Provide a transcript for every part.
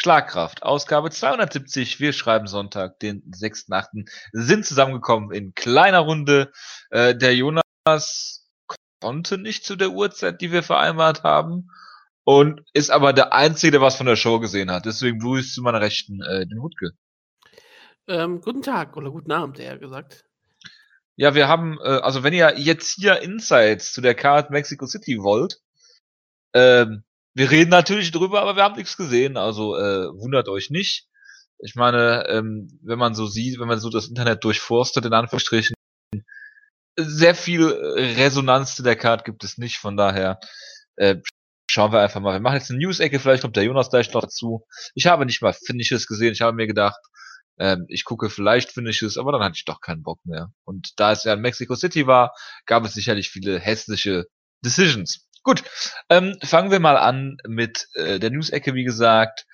Schlagkraft, Ausgabe 270. Wir schreiben Sonntag, den 6.8. Sind zusammengekommen in kleiner Runde. Äh, der Jonas konnte nicht zu der Uhrzeit, die wir vereinbart haben. Und ist aber der Einzige, der was von der Show gesehen hat. Deswegen grüßt zu meiner Rechten äh, den Wutke. Ähm, guten Tag oder guten Abend, eher gesagt. Ja, wir haben, äh, also wenn ihr jetzt hier Insights zu der Card Mexico City wollt, ähm, wir reden natürlich drüber, aber wir haben nichts gesehen, also äh, wundert euch nicht. Ich meine, ähm, wenn man so sieht, wenn man so das Internet durchforstet, in Anführungsstrichen, sehr viel Resonanz zu der Card gibt es nicht, von daher äh, schauen wir einfach mal. Wir machen jetzt eine News-Ecke, vielleicht kommt der Jonas gleich noch dazu. Ich habe nicht mal Finishes gesehen, ich habe mir gedacht, ähm, ich gucke vielleicht Finishes, aber dann hatte ich doch keinen Bock mehr. Und da es ja in Mexico City war, gab es sicherlich viele hässliche Decisions. Gut, ähm, fangen wir mal an mit äh, der News-Ecke, wie gesagt.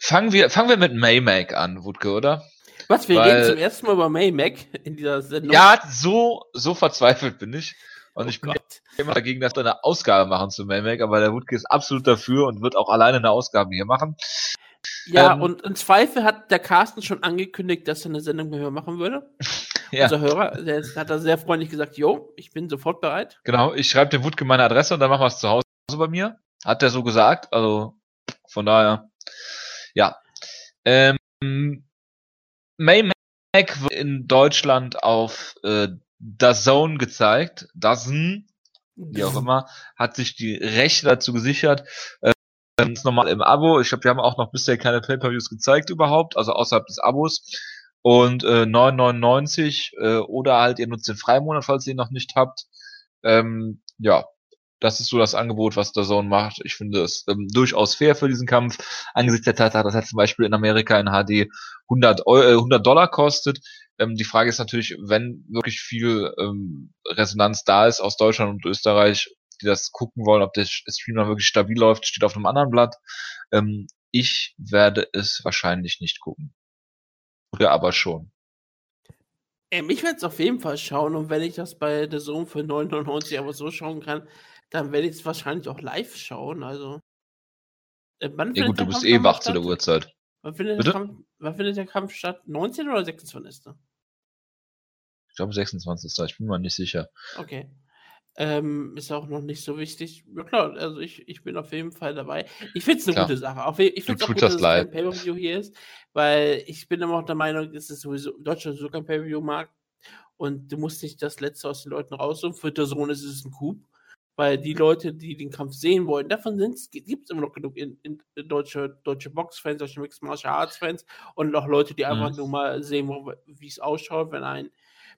Fangen wir, fangen wir mit Maymac an, Wutke, oder? Was, wir Weil, reden zum ersten Mal über Maymac in dieser Sendung? Ja, so, so verzweifelt bin ich. Und oh ich bin Gott. immer dagegen, dass wir eine Ausgabe machen zu Maymac, aber der Wutke ist absolut dafür und wird auch alleine eine Ausgabe hier machen. Ja, ähm, und im Zweifel hat der Carsten schon angekündigt, dass er eine Sendung mit mir machen würde. ja. Unser Hörer, der hat da sehr freundlich gesagt, jo, ich bin sofort bereit. Genau, ich schreibe dem Wutke meine Adresse und dann machen wir es zu Hause bei mir. Hat der so gesagt, also von daher, ja. Ähm, May Mac wird in Deutschland auf äh, das Zone gezeigt. Dazen, wie auch immer, hat sich die Rechte dazu gesichert. Äh, ganz normal im Abo. Ich glaube, wir haben auch noch bisher keine Pay-Per-Views gezeigt überhaupt, also außerhalb des Abos. Und äh, 9,99 äh, oder halt ihr nutzt den Freimonat, falls ihr ihn noch nicht habt. Ähm, ja, das ist so das Angebot, was der Zone macht. Ich finde es ähm, durchaus fair für diesen Kampf, angesichts der Tatsache, dass er zum Beispiel in Amerika in HD 100, Euro, äh, 100 Dollar kostet. Ähm, die Frage ist natürlich, wenn wirklich viel ähm, Resonanz da ist aus Deutschland und Österreich, die das gucken wollen, ob der Stream dann wirklich stabil läuft, steht auf einem anderen Blatt. Ähm, ich werde es wahrscheinlich nicht gucken. Oder aber schon. Ähm, ich werde es auf jeden Fall schauen und wenn ich das bei der Zoom für 9,99 aber so schauen kann, dann werde ich es wahrscheinlich auch live schauen. Also. Äh, ja gut, du bist eh wach zu der Uhrzeit. Wann findet, Kampf, wann findet, der Kampf statt? 19 oder 26? Ich glaube 26. Ich bin mir nicht sicher. Okay. Ähm, ist auch noch nicht so wichtig. Ja klar, also ich, ich bin auf jeden Fall dabei. Ich finde es eine klar. gute Sache. Auch, ich finde es auch gut, dass es kein Pay-Per-View hier ist, weil ich bin immer auch der Meinung, es ist sowieso Deutschland so kein Pay-Per-View-Markt und du musst nicht das Letzte aus den Leuten raussuchen. Für der Sohn ist es ein Coup, weil die Leute, die den Kampf sehen wollen, davon gibt es immer noch genug in, in, in deutsche, deutsche Box-Fans, deutsche Mixed Martial Arts-Fans und auch Leute, die einfach mhm. nur mal sehen wollen, wie es ausschaut, wenn ein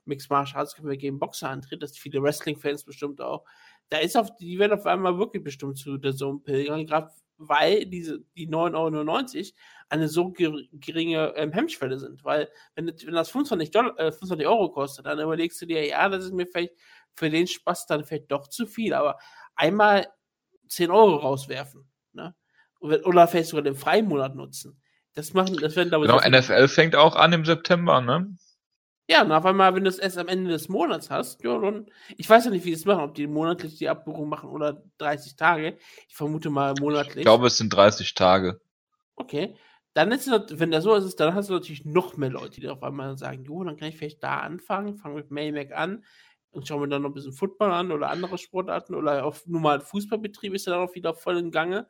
Mixed Martial Arts Kämpfer gegen Boxer antritt, das viele Wrestling-Fans bestimmt auch. Da ist auf, die werden auf einmal wirklich bestimmt zu der Zone pilgern, gerade weil diese, die 9,99 Euro eine so geringe ähm, Hemmschwelle sind. Weil, wenn, wenn das 25, Dollar, äh, 25 Euro kostet, dann überlegst du dir, ja, das ist mir vielleicht für den Spaß dann vielleicht doch zu viel, aber einmal 10 Euro rauswerfen, ne? Oder vielleicht sogar den Freimonat nutzen. Das machen, das werden glaube ich. Genau, NFL fängt auch an im September, ne? Ja, und auf einmal, wenn du es erst am Ende des Monats hast, ja, dann, ich weiß ja nicht, wie die es machen, ob die monatlich die Abbuchung machen oder 30 Tage. Ich vermute mal monatlich. Ich glaube, es sind 30 Tage. Okay. Dann ist es, wenn das so ist, dann hast du natürlich noch mehr Leute, die auf einmal sagen, jo, dann kann ich vielleicht da anfangen, fange mit Maymac an und schaue mir dann noch ein bisschen Football an oder andere Sportarten oder auf normal Fußballbetrieb ist ja dann auch wieder voll in Gange.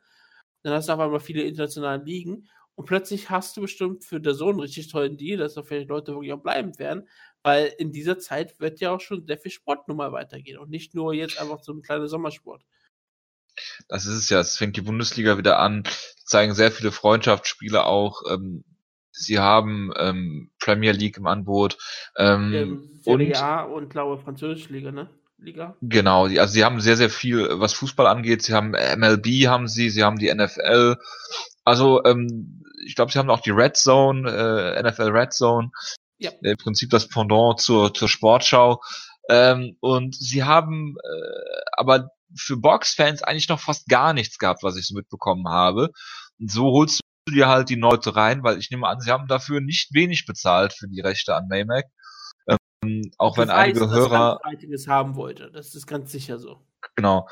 Dann hast du auf einmal viele internationale Ligen und plötzlich hast du bestimmt für der Sohn einen richtig tollen Deal, dass da vielleicht Leute wirklich auch bleiben werden, weil in dieser Zeit wird ja auch schon sehr viel Sport nun mal weitergehen und nicht nur jetzt einfach so ein kleiner Sommersport. Das ist es ja, es fängt die Bundesliga wieder an, zeigen sehr viele Freundschaftsspiele auch. Ähm, sie haben ähm, Premier League im Angebot. Ähm, Serie und, A und glaube französische Liga, ne? Liga. Genau, also sie haben sehr, sehr viel, was Fußball angeht. Sie haben MLB, haben sie, sie haben die NFL. Also ähm, ich glaube, sie haben auch die Red Zone, äh, NFL Red Zone. Ja. Im Prinzip das Pendant zur, zur Sportschau. Ähm, und sie haben äh, aber für Box-Fans eigentlich noch fast gar nichts gehabt, was ich so mitbekommen habe. Und so holst du dir halt die Leute rein, weil ich nehme an, sie haben dafür nicht wenig bezahlt für die Rechte an Maymac. Ähm, auch ich wenn einige Hörer haben wollte. Das ist ganz sicher so. Genau.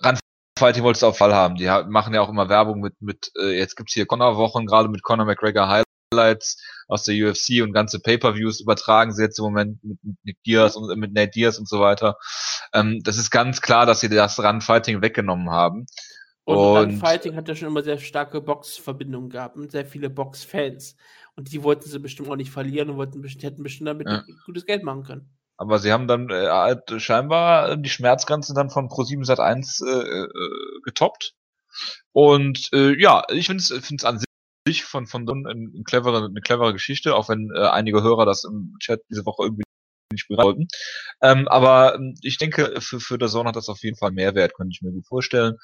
Ran Fighting wolltest du auf Fall haben. Die machen ja auch immer Werbung mit, mit äh, jetzt gibt's hier Conor-Wochen, gerade mit Conor McGregor Highlights aus der UFC und ganze Pay-Per-Views übertragen sie jetzt im Moment mit, Nick Diaz und mit Nate Diaz und so weiter. Ähm, das ist ganz klar, dass sie das Run Fighting weggenommen haben. Und, und Run Fighting hat ja schon immer sehr starke Box-Verbindungen gehabt und sehr viele Box-Fans. Und die wollten sie bestimmt auch nicht verlieren und wollten, hätten bestimmt damit ja. gutes Geld machen können. Aber sie haben dann äh, halt scheinbar die Schmerzgrenze dann von Pro7 Sat 1 äh, äh, getoppt. Und äh, ja, ich finde es an sich von von Don eine clevere eine clevere Geschichte, auch wenn äh, einige Hörer das im Chat diese Woche irgendwie nicht wollten. Ähm, aber ähm, ich denke, für für der Zone hat das auf jeden Fall Mehrwert, könnte ich mir gut vorstellen.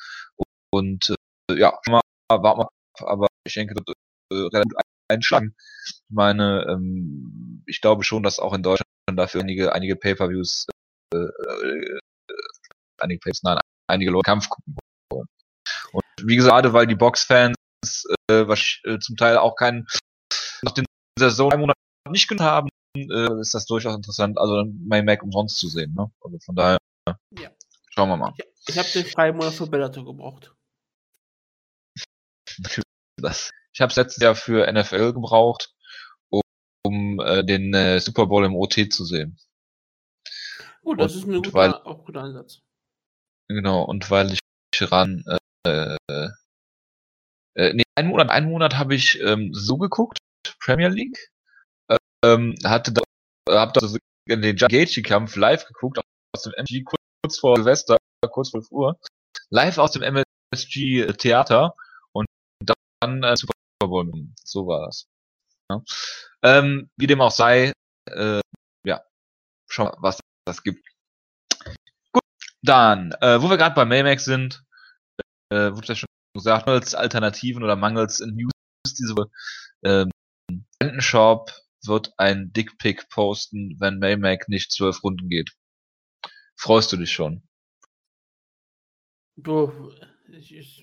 Und äh, ja, mal warten wir aber ich denke, das äh, relativ einschlagen. Ich meine, ähm, ich glaube schon, dass auch in Deutschland dafür einige, einige Pay-Per-Views, äh, äh, einige Pay nein, einige Leute Kampf gucken wollen. Und wie gesagt, gerade weil die Box-Fans äh, was äh, zum Teil auch keinen nach den Saison drei Monaten nicht genug haben, äh, ist das durchaus interessant, also mein Mac umsonst zu sehen. Ne? Also von daher ja. schauen wir mal. Ich, ich habe den freien Monat für Bellator gebraucht. das. Ich habe es letztes Jahr für NFL gebraucht um äh, den äh, Super Bowl im OT zu sehen. Gut, das und, ist ein guter, weil, auch guter Ansatz. Genau, und weil ich ran äh, äh, nee, einen Monat, einen Monat habe ich ähm, so geguckt, Premier League, ähm, hatte da, hab da so den Gaethje-Kampf live geguckt, aus dem MG kurz vor Silvester, kurz vor 12 Uhr, live aus dem MSG Theater und dann äh, Super Bowl. So war das. Ja. Ähm, wie dem auch sei, äh, ja, schauen wir, was das gibt. Gut, dann, äh, wo wir gerade bei Maymax sind, äh, wurde ja schon gesagt, mangels Alternativen oder mangels News diese Woche, ähm, wird ein Dickpick posten, wenn Maymac nicht zwölf Runden geht. Freust du dich schon? Du, ist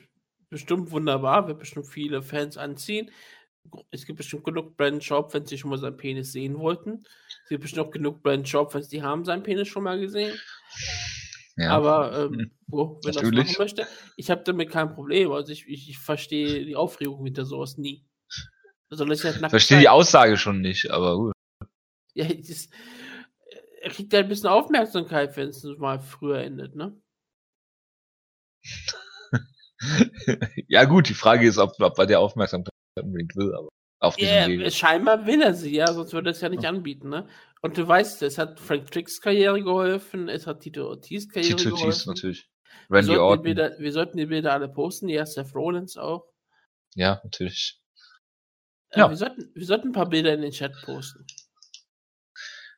bestimmt wunderbar, wird bestimmt viele Fans anziehen es gibt bestimmt genug Brand Shop, wenn sie schon mal seinen Penis sehen wollten. Es gibt bestimmt auch genug Brand Shop, wenn sie haben seinen Penis schon mal gesehen. Ja. Aber ähm, hm. wo, wenn Natürlich. das machen möchte, ich habe damit kein Problem. Also ich, ich, ich verstehe die Aufregung hinter sowas nie. Also ich halt verstehe die Aussage schon nicht, aber gut. Ja, das, er kriegt ja ein bisschen Aufmerksamkeit, wenn es mal früher endet, ne? ja gut, die Frage ist, ob, ob bei der Aufmerksamkeit unbedingt will, aber auf yeah, Wege. Scheinbar will er sie, ja, sonst würde er es ja nicht anbieten, ne? Und du weißt, es hat Frank Tricks Karriere geholfen, es hat Tito Ortiz Karriere Tito geholfen. Ortiz natürlich. Randy wir Orton. Bilder, wir sollten die Bilder alle posten, ja, Seth Rollins auch. Ja, natürlich. Äh, ja. Wir, sollten, wir sollten ein paar Bilder in den Chat posten.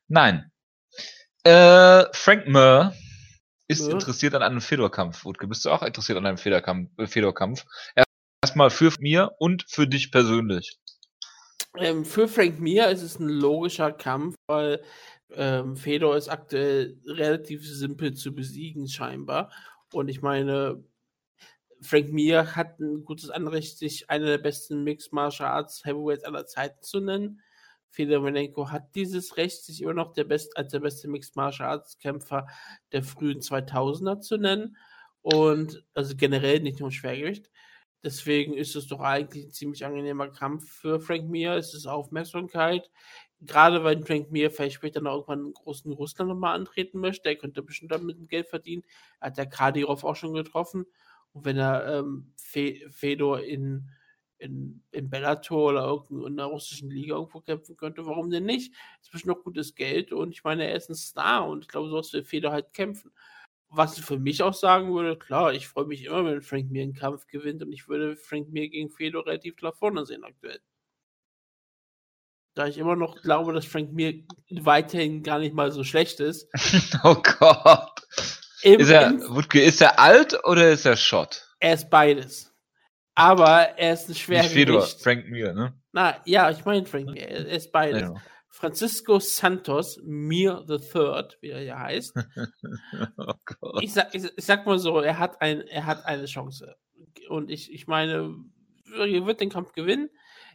Nein. Äh, Frank Murr ist ja. interessiert an einem Fedor-Kampf. Wutke, bist du auch interessiert an einem Fedor-Kampf? Erstmal für mir und für dich persönlich? Ähm, für Frank Mir ist es ein logischer Kampf, weil ähm, Fedor ist aktuell relativ simpel zu besiegen, scheinbar. Und ich meine, Frank Mir hat ein gutes Anrecht, sich einer der besten Mixed Martial Arts Heavyweights aller Zeiten zu nennen. Fedor Emelianenko hat dieses Recht, sich immer noch der Best, als der beste Mixed Martial Arts Kämpfer der frühen 2000er zu nennen. Und also generell nicht nur im Schwergewicht. Deswegen ist es doch eigentlich ein ziemlich angenehmer Kampf für Frank Mir. Es ist Aufmerksamkeit. Gerade weil Frank Mir vielleicht später noch irgendwann einen großen Russland nochmal antreten möchte. Er könnte bestimmt damit Geld verdienen. Er hat der Kadirov auch schon getroffen. Und wenn er ähm, Fe Fedor in, in, in Bellator oder in einer russischen Liga irgendwo kämpfen könnte, warum denn nicht? Das ist bestimmt noch gutes Geld und ich meine, er ist ein Star und ich glaube, so will Fedor halt kämpfen was ich für mich auch sagen würde, klar, ich freue mich immer, wenn Frank Mir einen Kampf gewinnt und ich würde Frank Mir gegen Fedor relativ klar vorne sehen aktuell. Da ich immer noch glaube, dass Frank Mir weiterhin gar nicht mal so schlecht ist. oh Gott. Im, ist, er, Wutke, ist er alt oder ist er Schott? Er ist beides. Aber er ist ein Schwergewicht. Fedor, Frank Mir, ne? Na, ja, ich meine Frank Mir, er ist beides. Ja. Francisco Santos, Mir the Third, wie er ja heißt. oh ich, sag, ich, ich, sag mal so, er hat, ein, er hat eine Chance. Und ich, ich meine, er wird den Kampf gewinnen.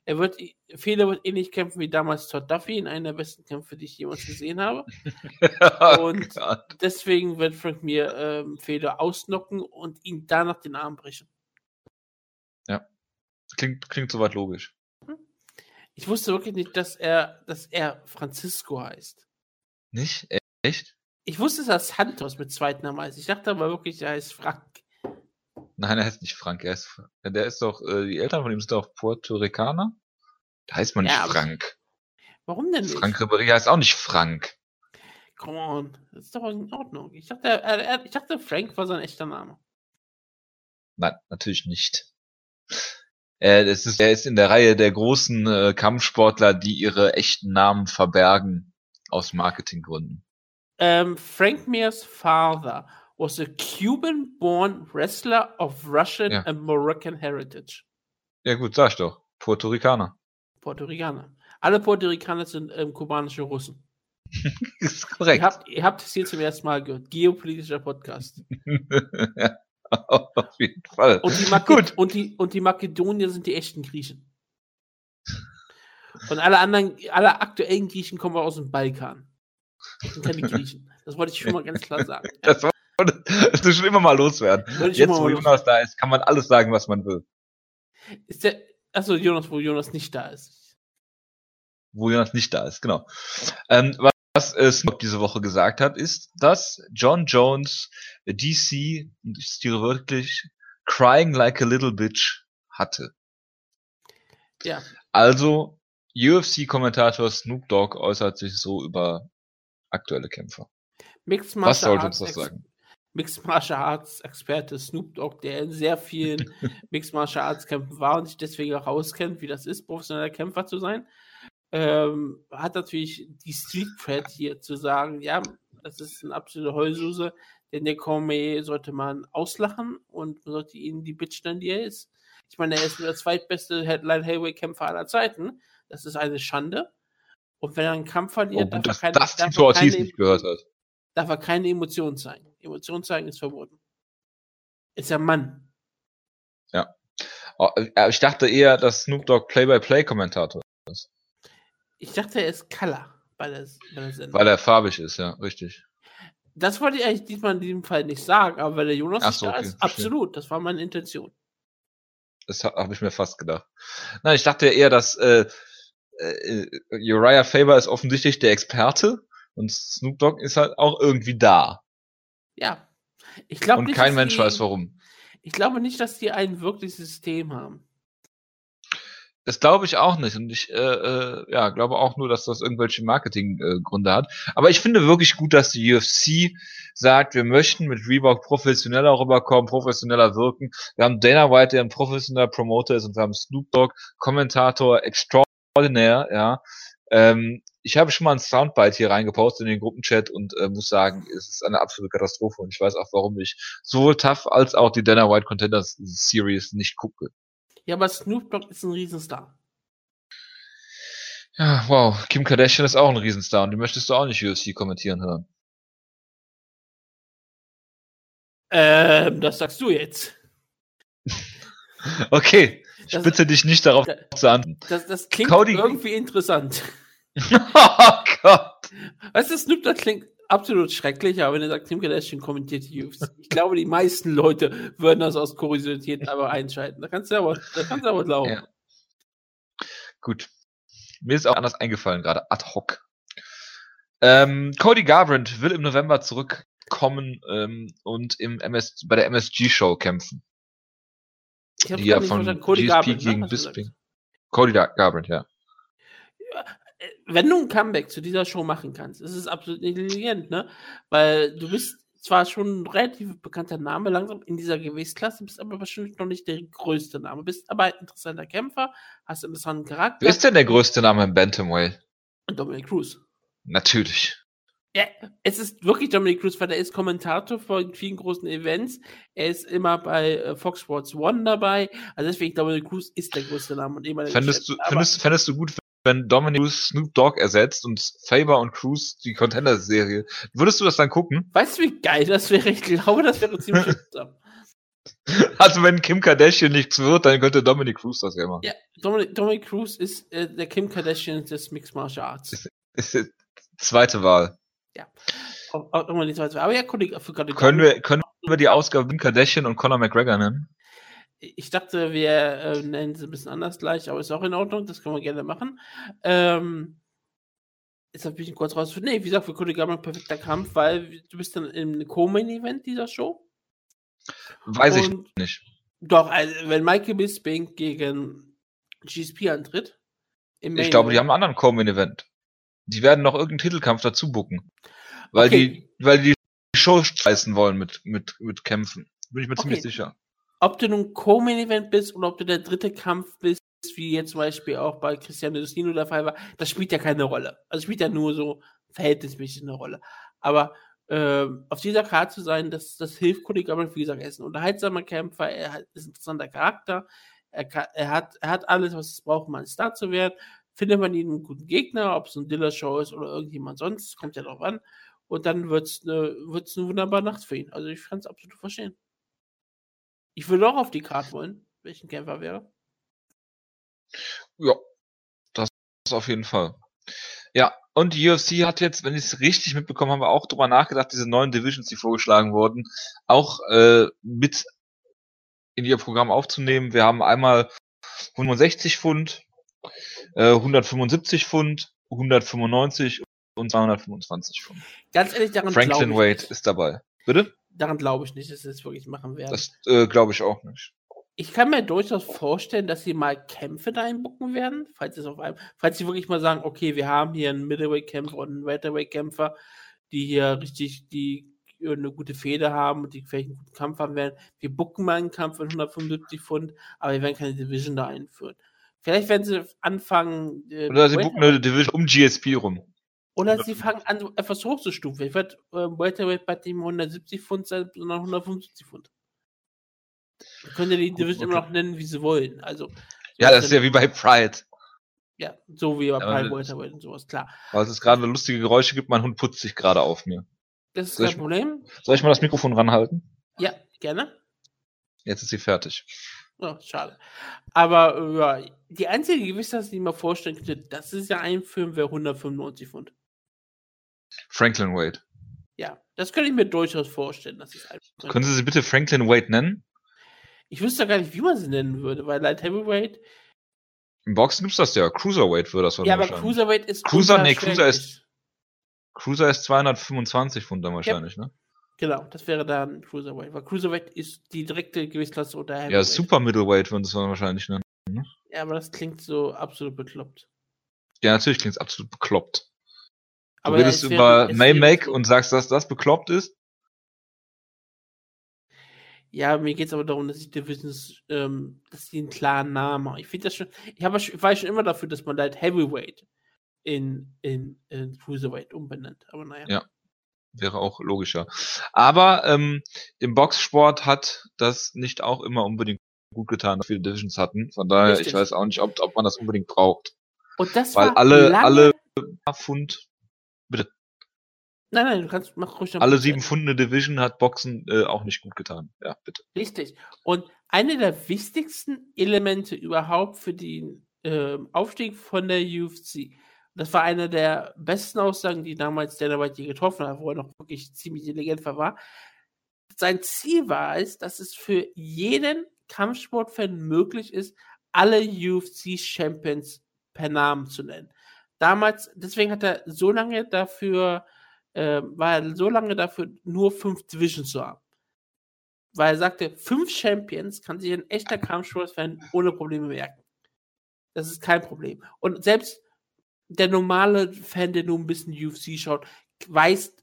Er wird, Fehler wird ähnlich kämpfen wie damals Todd Duffy in einer der besten Kämpfe, die ich jemals gesehen habe. oh und Gott. deswegen wird Frank mir ähm, Fehler ausnocken und ihm danach den Arm brechen. Ja. Klingt, klingt soweit logisch. Ich wusste wirklich nicht, dass er, dass er Francisco heißt. Nicht? Echt? Ich wusste, dass Santos mit zweiten Namen heißt. Ich dachte aber wirklich, er heißt Frank. Nein, er heißt nicht Frank. Er ist, der ist doch, äh, die Eltern von ihm sind doch Puerto Ricaner. Da heißt man nicht ja, Frank. Warum denn nicht? Frank Ribéry heißt auch nicht Frank. Come on, das ist doch in Ordnung. Ich dachte, er, er, ich dachte, Frank war sein echter Name. Nein, natürlich nicht. Er ist, er ist in der Reihe der großen äh, Kampfsportler, die ihre echten Namen verbergen aus Marketinggründen. Um, Frank Mears father was a Cuban-born wrestler of Russian ja. and Moroccan heritage. Ja gut, sag ich doch. Puerto Ricaner. Puerto Ricaner. Alle Puerto Ricaner sind ähm, kubanische Russen. ist korrekt. Ihr habt, ihr habt es hier zum ersten Mal gehört. Geopolitischer Podcast. ja, auf jeden Fall. Und die, Gut. Und, die, und die Makedonier sind die echten Griechen. Und alle anderen, alle aktuellen Griechen kommen aus dem Balkan. Das sind keine Griechen. Das wollte ich schon mal ganz klar sagen. Das wolltest du schon immer mal loswerden. Jetzt, wo Jonas da ist, kann man alles sagen, was man will. Ist der, achso, Jonas, wo Jonas nicht da ist. Wo Jonas nicht da ist, genau. Ähm, was äh, Snoop diese Woche gesagt hat, ist, dass John Jones DC, ich zitiere wirklich, crying like a little bitch hatte. Ja. Also, UFC-Kommentator Snoop Dogg äußert sich so über aktuelle Kämpfer. Mixed Was sollte uns das sagen? Mixed Martial Arts Experte Snoop Dogg, der in sehr vielen Mixed Martial Arts Kämpfen war und sich deswegen auch auskennt, wie das ist, professioneller Kämpfer zu sein, ähm, hat natürlich die Street Cred hier zu sagen, ja, das ist eine absolute Heulsuse, denn der Cormier sollte man auslachen und man sollte ihn die Bitch nennen, die er ist. Ich meine, er ist der zweitbeste Headline Heavyweight Kämpfer aller Zeiten. Das ist eine Schande. Und wenn er einen Kampf verliert, oh, darf, dass, er keine, das darf, er keine, nicht gehört hat. darf er keine Emotionen zeigen. Emotionen zeigen ist verboten. Ist ja Mann. Ja. Oh, äh, ich dachte eher, dass Snoop Dogg Play-by-Play-Kommentator ist. Ich dachte, er ist Color bei der, bei der Sendung. Weil er farbig ist, ja, richtig. Das wollte ich eigentlich diesmal in diesem Fall nicht sagen, aber weil der Jonas Ach so, da okay, ist, absolut, das war meine Intention. Das habe ich mir fast gedacht. Nein, ich dachte eher, dass äh, äh, Uriah Faber ist offensichtlich der Experte und Snoop Dogg ist halt auch irgendwie da. Ja. Ich glaube Und kein Mensch die, weiß warum. Ich glaube nicht, dass die ein wirkliches System haben. Das glaube ich auch nicht. Und ich äh, äh, ja, glaube auch nur, dass das irgendwelche Marketinggründe äh, hat. Aber ich finde wirklich gut, dass die UFC sagt, wir möchten mit Reebok professioneller rüberkommen, professioneller wirken. Wir haben Dana White, der ein professioneller Promoter ist, und wir haben Snoop Dogg, Kommentator, extra extraordinär, ja. Ähm, ich habe schon mal ein Soundbite hier reingepostet in den Gruppenchat und äh, muss sagen, es ist eine absolute Katastrophe und ich weiß auch, warum ich sowohl Tough als auch die Dana White Contenders Series nicht gucke. Ja, aber Snoop Dogg ist ein Riesenstar. Ja, wow. Kim Kardashian ist auch ein Riesenstar und die möchtest du auch nicht UFC kommentieren hören. Ähm, das sagst du jetzt. okay. Ich das, bitte dich nicht darauf zu antworten. Das, das klingt Cody. irgendwie interessant. oh Gott. Weißt du, Snoop Dogg klingt absolut schrecklich, aber wenn er sagt, Kim Kardashian kommentiert die UFC. Ich glaube, die meisten Leute würden das aus Kuriosität aber einschalten. Da kannst du aber, da kannst du aber glauben. Ja. Gut. Mir ist auch anders eingefallen, gerade ad hoc. Ähm, Cody Garbrandt will im November zurückkommen ähm, und im MS, bei der MSG-Show kämpfen die ja von Cody GSP Garbrandt, gegen ne? Bisping. Cody Garbrandt, ja. Wenn du ein Comeback zu dieser Show machen kannst, ist es absolut intelligent, ne? Weil du bist zwar schon ein relativ bekannter Name langsam in dieser Gewichtsklasse, bist aber wahrscheinlich noch nicht der größte Name. Bist aber ein interessanter Kämpfer, hast einen interessanten Charakter. Wer ist denn der größte Name im Bantamweight? Dominic Cruz. Natürlich. Ja, es ist wirklich Dominic Cruz, weil er ist Kommentator von vielen großen Events. Er ist immer bei äh, Fox Sports One dabei. Also deswegen, Dominic Cruz ist der größte Name. Und immer fändest, du, fändest, fändest du gut, wenn Dominic Cruz Snoop Dogg ersetzt und Faber und Cruz die Contender-Serie? Würdest du das dann gucken? Weißt du, wie geil das wäre? Ich glaube, das wäre ziemlich interessant. Also wenn Kim Kardashian nichts wird, dann könnte Dominic Cruz das ja machen. Ja, Dominic, Dominic Cruz ist äh, der Kim Kardashian des Mixed Martial Arts. Ist, ist zweite Wahl. Ja. Auch, auch die zweite Wahl. Aber ja, Kollege. Können wir, können wir die Ausgabe Kim Kardashian und Conor McGregor nennen? Ich dachte, wir äh, nennen sie ein bisschen anders gleich, aber ist auch in Ordnung, das können wir gerne machen. Ähm, jetzt habe ich kurz raus. Nee, wie gesagt, für Cody Garbrandt perfekter Kampf, weil du bist dann im Co-Main-Event dieser Show. Weiß Und ich nicht. Doch, also, wenn Michael Bisping gegen GSP antritt. ich glaube, die haben einen anderen Co-Main-Event. Die werden noch irgendeinen Titelkampf dazu bucken. Weil okay. die, weil die Show scheißen wollen mit, mit, mit Kämpfen. Bin ich mir okay. ziemlich sicher ob du nun Co-Main-Event bist oder ob du der dritte Kampf bist, wie jetzt zum Beispiel auch bei Cristiano Destino der Fall war, das spielt ja keine Rolle. Also spielt ja nur so verhältnismäßig eine Rolle. Aber äh, auf dieser Karte zu sein, das, das hilft Kollege aber wie gesagt, er ist ein unterhaltsamer Kämpfer, er ist ein interessanter Charakter, er, kann, er, hat, er hat alles, was es braucht, um ein Star zu werden. Findet man ihn einen guten Gegner, ob es ein Diller-Show ist oder irgendjemand sonst, kommt ja drauf an. Und dann wird es eine, wird's eine wunderbare Nacht für ihn. Also ich kann es absolut verstehen. Ich würde auch auf die Karte wollen, welchen Kämpfer wäre. Ja, das ist auf jeden Fall. Ja, und die UFC hat jetzt, wenn ich es richtig mitbekommen habe, auch drüber nachgedacht, diese neuen Divisions, die vorgeschlagen wurden, auch äh, mit in ihr Programm aufzunehmen. Wir haben einmal 160 Pfund, äh, 175 Pfund, 195 und 225 Pfund. Ganz ehrlich, daran Franklin Wade ist dabei. Bitte? Daran glaube ich nicht, dass sie es wirklich machen werden. Das äh, glaube ich auch nicht. Ich kann mir durchaus vorstellen, dass sie mal Kämpfe da einbucken werden, falls es auf einem, falls sie wirklich mal sagen, okay, wir haben hier einen Middleweight-Kämpfer und einen Welterweight-Kämpfer, die hier richtig die eine gute Feder haben und die vielleicht einen guten Kampf haben werden. Wir bucken mal einen Kampf in 175 Pfund, aber wir werden keine Division da einführen. Vielleicht werden sie anfangen. Äh, Oder sie bucken eine Division um GSP rum. Oder sie fangen an, etwas hochzustufen. Ich werde äh, Welterweight bei dem 170 Pfund sein, sondern 175 Pfund. Da könnt ihr die Division okay. immer noch nennen, wie sie wollen. Also, ja, das ist ja wie bei Pride. Ja, so wie bei ja, Pride Welterweight und sowas, klar. Weil es gerade lustige Geräusche gibt, mein Hund putzt sich gerade auf mir. Das ist soll kein ich, Problem. Soll ich mal das Mikrofon ranhalten? Ja, gerne. Jetzt ist sie fertig. Oh, schade. Aber äh, ja, die einzige Gewissheit, die ich mir vorstellen könnte, das ist ja ein Film, wäre 195 Pfund. Franklin Wade. Ja, das könnte ich mir durchaus vorstellen. Dass Können Sie sie bitte Franklin Wade nennen? Ich wüsste gar nicht, wie man sie nennen würde, weil Light Heavyweight. Im Boxen gibt es das ja. Cruiserweight würde das Ja, aber Cruiserweight ist. Cruiser, nee, Cruiser ist. Cruiser ist 225 Pfund dann wahrscheinlich, ja. ne? Genau, das wäre dann Cruiserweight. Weil Cruiserweight ist die direkte Gewichtsklasse unter Heavyweight. Ja, Super Middleweight würden es wahrscheinlich nennen. Ne? Ja, aber das klingt so absolut bekloppt. Ja, natürlich klingt es absolut bekloppt. Du redest über Maymac und sagst, dass das bekloppt ist? Ja, mir geht es aber darum, dass ich Divisions, ähm, dass die einen klaren Namen haben. Ich finde das schon, ich, hab, ich war schon immer dafür, dass man halt Heavyweight in, in, in Cruiserweight umbenennt. Aber naja. Ja, wäre auch logischer. Aber ähm, im Boxsport hat das nicht auch immer unbedingt gut getan, dass viele Divisions hatten. Von daher, Richtig. ich weiß auch nicht, ob, ob man das unbedingt braucht. Und das Weil alle, alle Pfund Bitte. Nein, nein, du kannst, mach ruhig. Alle sieben Pfund eine Division hat Boxen äh, auch nicht gut getan. Ja, bitte. Richtig. Und eine der wichtigsten Elemente überhaupt für den äh, Aufstieg von der UFC, das war eine der besten Aussagen, die damals Dana White getroffen hat, wo er noch wirklich ziemlich intelligent war. Sein Ziel war es, dass es für jeden Kampfsportfan möglich ist, alle UFC-Champions per Namen zu nennen damals, deswegen hat er so lange dafür, äh, war er so lange dafür, nur fünf Divisions zu haben. Weil er sagte, fünf Champions kann sich ein echter Kampfsportfan ohne Probleme merken. Das ist kein Problem. Und selbst der normale Fan, der nur ein bisschen UFC schaut, weiß,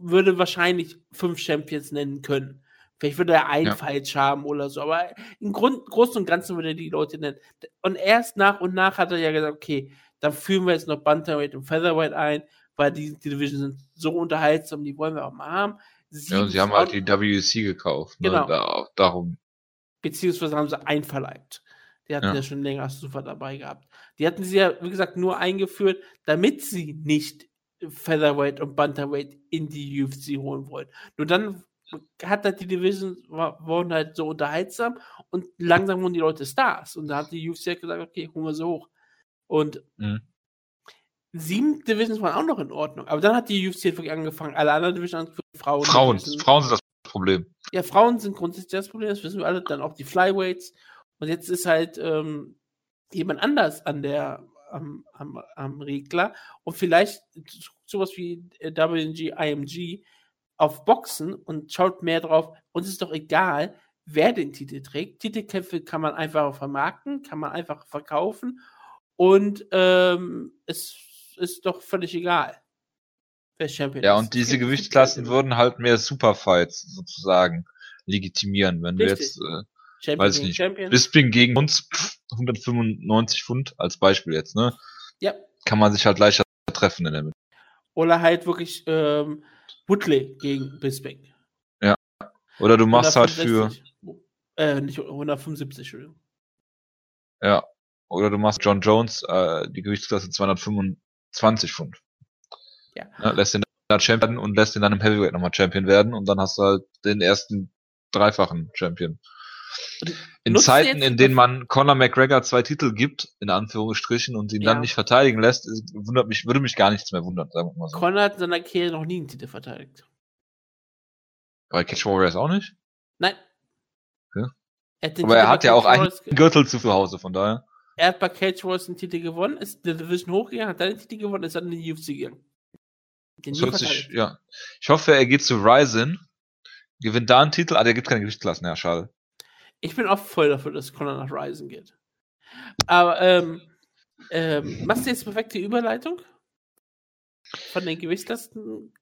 würde wahrscheinlich fünf Champions nennen können. Vielleicht würde er einen ja. falsch haben oder so, aber im Grund, Großen und Ganzen würde er die Leute nennen. Und erst nach und nach hat er ja gesagt, okay, dann führen wir jetzt noch Bantamweight und Featherweight ein, weil die, die Division sind so unterhaltsam, die wollen wir auch mal haben. Sieben ja, und sie haben halt die WC gekauft. Ne? Genau. Da, darum. Beziehungsweise haben sie einverleibt. Die hatten ja. ja schon länger Super dabei gehabt. Die hatten sie ja, wie gesagt, nur eingeführt, damit sie nicht Featherweight und Bantamweight in die UFC holen wollen. Nur dann hat halt die Division, wurden halt so unterhaltsam und langsam wurden die Leute Stars. Und da hat die UFC halt gesagt, okay, holen wir sie hoch. Und mhm. sieben Divisions waren auch noch in Ordnung. Aber dann hat die UFC wirklich angefangen, alle anderen Divisions Frauen. Frauen, Frauen sind das Problem. Ja, Frauen sind grundsätzlich das Problem, das wissen wir alle. Dann auch die Flyweights. Und jetzt ist halt ähm, jemand anders an der am, am, am Regler und vielleicht sowas wie WNG, IMG auf Boxen und schaut mehr drauf. Uns ist doch egal, wer den Titel trägt. Titelkämpfe kann man einfach vermarkten, kann man einfach verkaufen und ähm, es ist doch völlig egal, wer Champion ja, ist. Ja, und diese Gewichtsklassen würden halt mehr Superfights sozusagen legitimieren, wenn Richtig. du jetzt äh, Champion weiß ich nicht, Champion. Bisping gegen uns 195 Pfund als Beispiel jetzt, ne? Ja. Kann man sich halt leichter treffen in der Mitte. Oder halt wirklich ähm, Woodley gegen Bisping. Ja. Oder du machst halt für. Äh, nicht 175, Entschuldigung. Ja. Oder du machst John Jones äh, die Gewichtsklasse 225 Pfund. Ja. ja lässt den da Champion und lässt den dann im Heavyweight nochmal Champion werden und dann hast du halt den ersten dreifachen Champion. In Nutzt Zeiten, in denen man Conor McGregor zwei Titel gibt, in Anführungsstrichen, und ihn ja. dann nicht verteidigen lässt, wundert mich, würde mich gar nichts mehr wundern, sagen wir mal so. Conor hat in seiner Karriere noch nie einen Titel verteidigt. Bei Catch Warriors auch nicht? Nein. Okay. Er Aber er hat ja auch einen Gürtel zu Hause, von daher. Er hat bei Cage Warriors einen Titel gewonnen, ist der Division hochgegangen, hat dann den Titel gewonnen, ist dann in die UFC gegangen. Sich, ja. Ich hoffe, er geht zu Ryzen, gewinnt da einen Titel, ah, der gibt keine Gewichtsklassen, ja, schade. Ich bin auch voll dafür, dass Connor nach Ryzen geht. Aber, ähm, ähm, machst du jetzt perfekte Überleitung? Von den Gewichtslasten?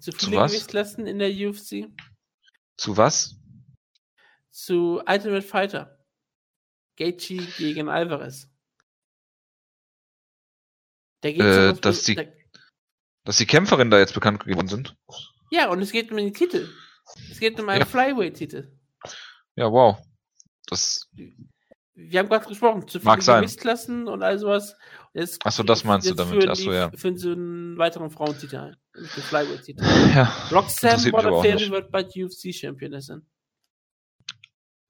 Zu viele zu Gewichtslasten in der UFC? Zu was? Zu Ultimate Fighter. Gaethje gegen Alvarez. Da äh, dass, die, da, dass die Kämpferinnen da jetzt bekannt geworden sind. Ja, und es geht um den Titel. Es geht um einen ja. Flyweight-Titel. Ja, wow. Das. Wir haben gerade gesprochen, zu viele Gewichtsklassen und all sowas. Achso, das meinst du damit. Achso, ja. Für so einen weiteren Frauentitel ein. Den Flyweight-Titel. Ja. Roxanne Modafferi wird bald UFC-Championessin.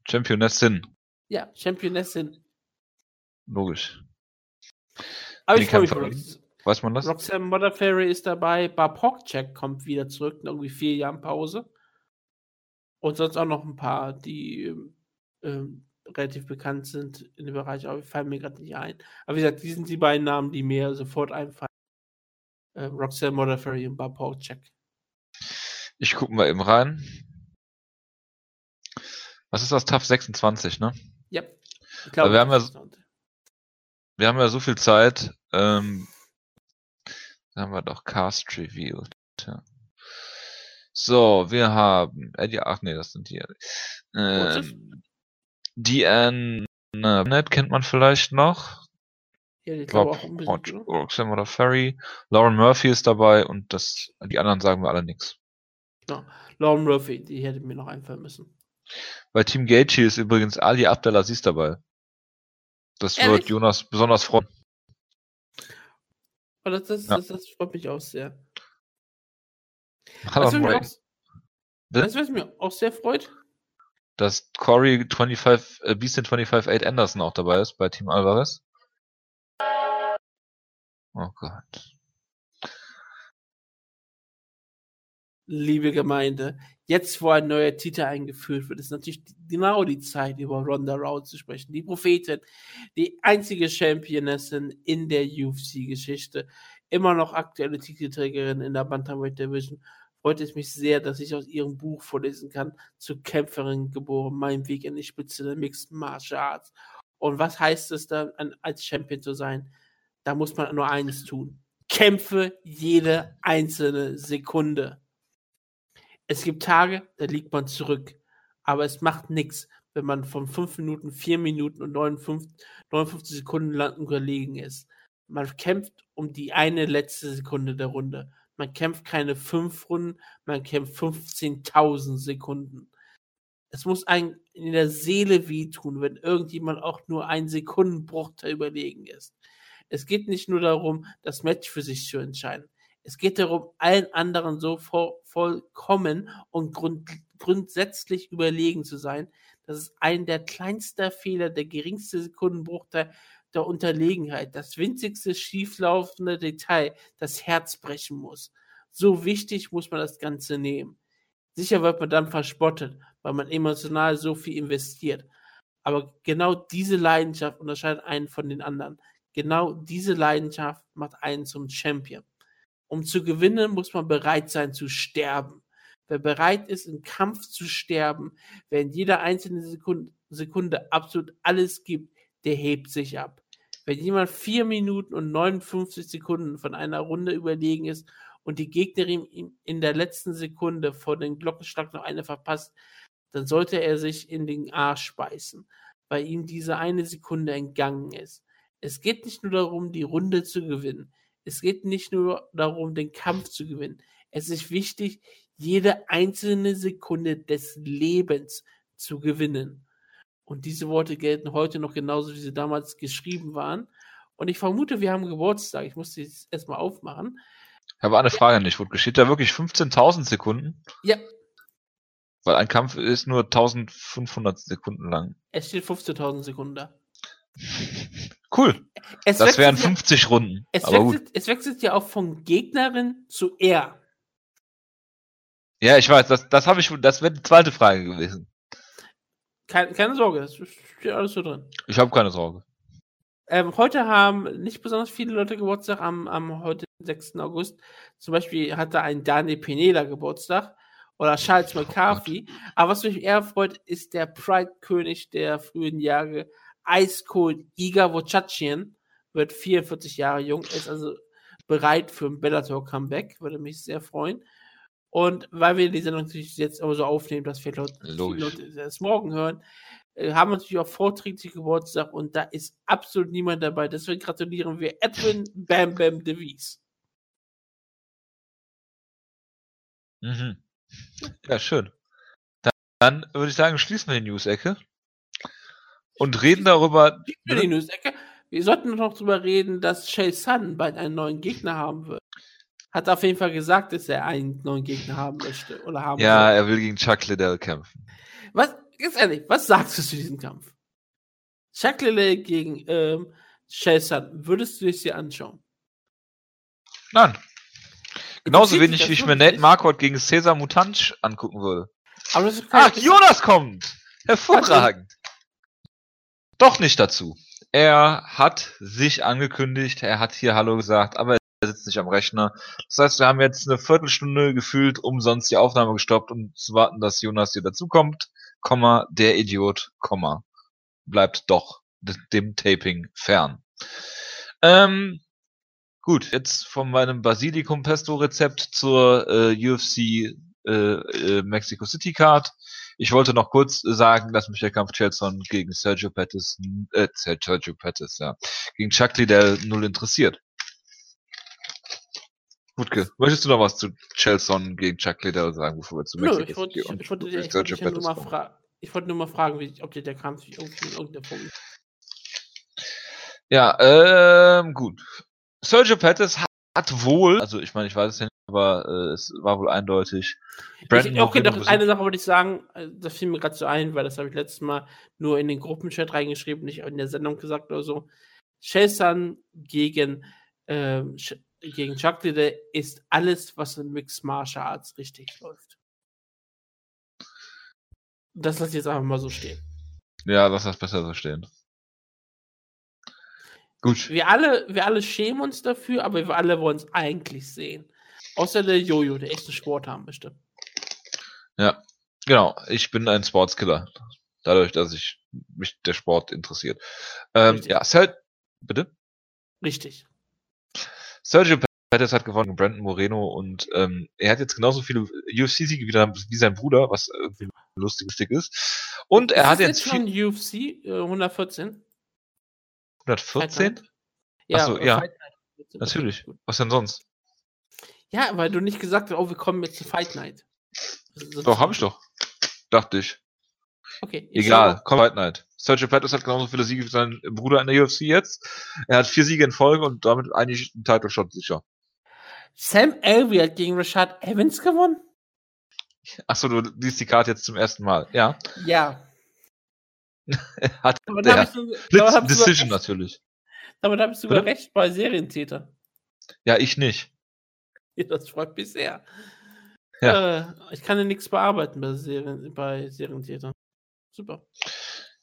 Championessin. Ja, Championessin. Logisch. Aber ich freue mich schon. Weiß man das? Roxanne Modafferi ist dabei. Bapokcek kommt wieder zurück, nach irgendwie vier Jahren Pause. Und sonst auch noch ein paar, die ähm, relativ bekannt sind in dem Bereich, aber fallen mir gerade nicht ein. Aber wie gesagt, die sind die beiden Namen, die mir sofort einfallen. Äh, Roxanne Modafferi und Bob Check. Ich gucke mal eben rein. Was ist das? TAF 26, ne? Ja. Ich glaube, wir haben ja, wir haben ja so viel Zeit. Ähm, da haben wir doch Cast revealed. Ja. So, wir haben Eddie, ach nee, das sind die. Ähm, DN Net kennt man vielleicht noch. Ja, die glaube auch unbedingt. Roxanne oder Ferry. Lauren Murphy ist dabei und das, die anderen sagen wir alle nichts. Ja, Lauren Murphy, die hätte mir noch einfallen müssen. Bei Team Gaethje ist übrigens Ali Abdelaziz dabei. Das Ehrlich? wird Jonas besonders freuen. Oh, das, das, ja. das, das freut mich auch sehr. Weißt du, was, was mir auch sehr freut? Dass Corey 25, äh, Beastin 25-8 Anderson auch dabei ist bei Team Alvarez. Oh Gott. Liebe Gemeinde, jetzt wo ein neuer Titel eingeführt wird, ist natürlich genau die Zeit, über Ronda Rousey zu sprechen. Die Prophetin, die einzige Championessin in der UFC-Geschichte, immer noch aktuelle Titelträgerin in der Bantamweight Division freut es mich sehr, dass ich aus ihrem Buch vorlesen kann, zur Kämpferin geboren, mein Weg in die Spitze der Mixed Martial Arts. Und was heißt es dann, als Champion zu sein? Da muss man nur eines tun. Kämpfe jede einzelne Sekunde. Es gibt Tage, da liegt man zurück. Aber es macht nichts, wenn man von 5 Minuten, 4 Minuten und 59, 59 Sekunden lang überlegen ist. Man kämpft um die eine letzte Sekunde der Runde. Man kämpft keine fünf Runden, man kämpft 15.000 Sekunden. Es muss einem in der Seele wehtun, wenn irgendjemand auch nur ein Sekundenbruchteil überlegen ist. Es geht nicht nur darum, das Match für sich zu entscheiden. Es geht darum, allen anderen so voll, vollkommen und grund, grundsätzlich überlegen zu sein, dass es ein der kleinsten Fehler, der geringste Sekundenbruchteil der Unterlegenheit, das winzigste schieflaufende Detail, das Herz brechen muss. So wichtig muss man das Ganze nehmen. Sicher wird man dann verspottet, weil man emotional so viel investiert. Aber genau diese Leidenschaft unterscheidet einen von den anderen. Genau diese Leidenschaft macht einen zum Champion. Um zu gewinnen, muss man bereit sein zu sterben. Wer bereit ist, im Kampf zu sterben, wer in jeder einzelnen Sekunde, Sekunde absolut alles gibt, der hebt sich ab. Wenn jemand vier Minuten und 59 Sekunden von einer Runde überlegen ist und die Gegnerin ihm in der letzten Sekunde vor dem Glockenschlag noch eine verpasst, dann sollte er sich in den Arsch beißen, weil ihm diese eine Sekunde entgangen ist. Es geht nicht nur darum, die Runde zu gewinnen. Es geht nicht nur darum, den Kampf zu gewinnen. Es ist wichtig, jede einzelne Sekunde des Lebens zu gewinnen. Und diese Worte gelten heute noch genauso, wie sie damals geschrieben waren. Und ich vermute, wir haben Geburtstag. Ich muss die erstmal aufmachen. Ich habe eine Frage nicht. Steht da wirklich 15.000 Sekunden? Ja. Weil ein Kampf ist nur 1500 Sekunden lang. Es steht 15.000 Sekunden da. Cool. Es das wären 50 ja, Runden. Es wechselt, es wechselt ja auch von Gegnerin zu er. Ja, ich weiß, das, das habe ich, das wäre die zweite Frage gewesen. Keine, keine Sorge, das steht alles so drin. Ich habe keine Sorge. Ähm, heute haben nicht besonders viele Leute Geburtstag am, am heute 6. August. Zum Beispiel hatte ein Daniel Pineda Geburtstag oder Charles McCarthy. Aber was mich eher freut, ist der Pride-König der frühen Jahre, Ice Cold Iga Vochachian, wird 44 Jahre jung, ist also bereit für ein Bellator-Comeback, würde mich sehr freuen. Und weil wir die Sendung natürlich jetzt immer so aufnehmen, dass viele Leute, viele Leute das morgen hören, äh, haben wir natürlich auch vorträglich Geburtstag und da ist absolut niemand dabei. Deswegen gratulieren wir Edwin Bam Bam DeVries. Mhm. Ja, schön. Dann, dann würde ich sagen, schließen wir die News-Ecke und reden darüber. News-Ecke. Wir sollten noch darüber reden, dass Shay Sun bald einen neuen Gegner haben wird. Hat auf jeden Fall gesagt, dass er einen neuen Gegner haben möchte. Oder haben ja, will. er will gegen Chuck Liddell kämpfen. Was, ganz ehrlich, was sagst du zu diesem Kampf? Chuck Liddell gegen ähm, Shay Sun, würdest du es dir anschauen? Nein. Genauso wenig, wie ich mir Nate Marquardt gegen Cesar Mutanch angucken würde. Aber das ist Ach, Jonas kommt! Hervorragend! Doch nicht dazu. Er hat sich angekündigt, er hat hier Hallo gesagt, aber er sitzt nicht am Rechner. Das heißt, wir haben jetzt eine Viertelstunde gefühlt umsonst die Aufnahme gestoppt, um zu warten, dass Jonas hier dazukommt. Komma, der Idiot, Komma. Bleibt doch dem Taping fern. Ähm, Gut, jetzt von meinem Basilikum Pesto Rezept zur äh, UFC äh, äh, Mexico City Card. Ich wollte noch kurz sagen, dass mich der Kampf Chelson gegen Sergio Pettis, äh, Sergio Pettis, ja, gegen Chuck Liddell null interessiert. Gutke, möchtest du noch was zu Chelson gegen Chuck Liddell sagen, bevor wir zu Nö, ich wollte, ich, ich wollte, ich, Sergio Pettis nur mal fragen. Ich wollte nur mal fragen, wie, ob dir der Kampf irgendwie in irgendeiner Form ja, ähm, gut. Sergio Pettis hat wohl, also ich meine, ich weiß es ja nicht, aber äh, es war wohl eindeutig. Brandon ich, okay, doch eine Sache wollte ich sagen, äh, das fiel mir gerade so ein, weil das habe ich letztes Mal nur in den Gruppenchat reingeschrieben, nicht in der Sendung gesagt oder so. Chelsea gegen, äh, gegen Chuck Liddell ist alles, was in Mixed Martial Arts richtig läuft. Das lasse ich jetzt einfach mal so stehen. Ja, lass das besser so stehen. Gut. Wir alle, wir alle schämen uns dafür, aber wir alle wollen es eigentlich sehen. Außer der Jojo, der echten Sport haben möchte. Ja, genau. Ich bin ein Sportskiller. Dadurch, dass ich mich der Sport interessiert. Ähm, ja, Ser bitte? Richtig. Sergio Pettis hat gewonnen, Brandon Moreno und ähm, er hat jetzt genauso viele UFC-Siege wie sein Bruder, was irgendwie lustig ist. Und er ist hat jetzt, jetzt schon UFC äh, 114. 114? Ja, Achso, ja. Natürlich. Was denn sonst? Ja, weil du nicht gesagt hast, oh, wir kommen jetzt zu Fight Night. Doch, hab ich doch. Dachte ich. Okay. Egal, komm Fight Night. Sergio Pettis hat genauso viele Siege wie sein Bruder in der UFC jetzt. Er hat vier Siege in Folge und damit eigentlich einen Title Shot sicher. Sam Elvey hat gegen Rashad Evans gewonnen? Achso, du liest die Karte jetzt zum ersten Mal. Ja. Ja. hat aber der Blitz Decision natürlich. Aber da bist du sogar recht bei Serientäter. Ja, ich nicht. Das freut mich sehr. Ja. Äh, ich kann ja nichts bearbeiten bei, Serien, bei Serientätern. Super.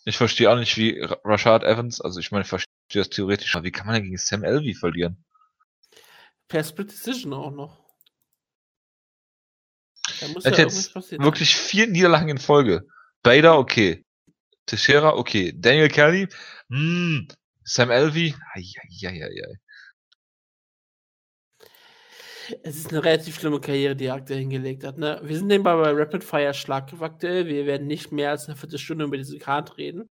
Ich verstehe auch nicht, wie Rashad Evans, also ich meine, ich verstehe das theoretisch, aber wie kann man denn gegen Sam Elvey verlieren? Per Split Decision auch noch. Da muss ja jetzt wirklich vier Niederlagen in Folge. Bader, okay. Teixeira, okay. Daniel Kelly, hm. Sam Elvey, ai, Es ist eine relativ schlimme Karriere, die er aktuell hingelegt hat. Ne? Wir sind nebenbei bei Rapid Fire Schlag aktuell. Wir werden nicht mehr als eine Viertelstunde über diese Karte reden.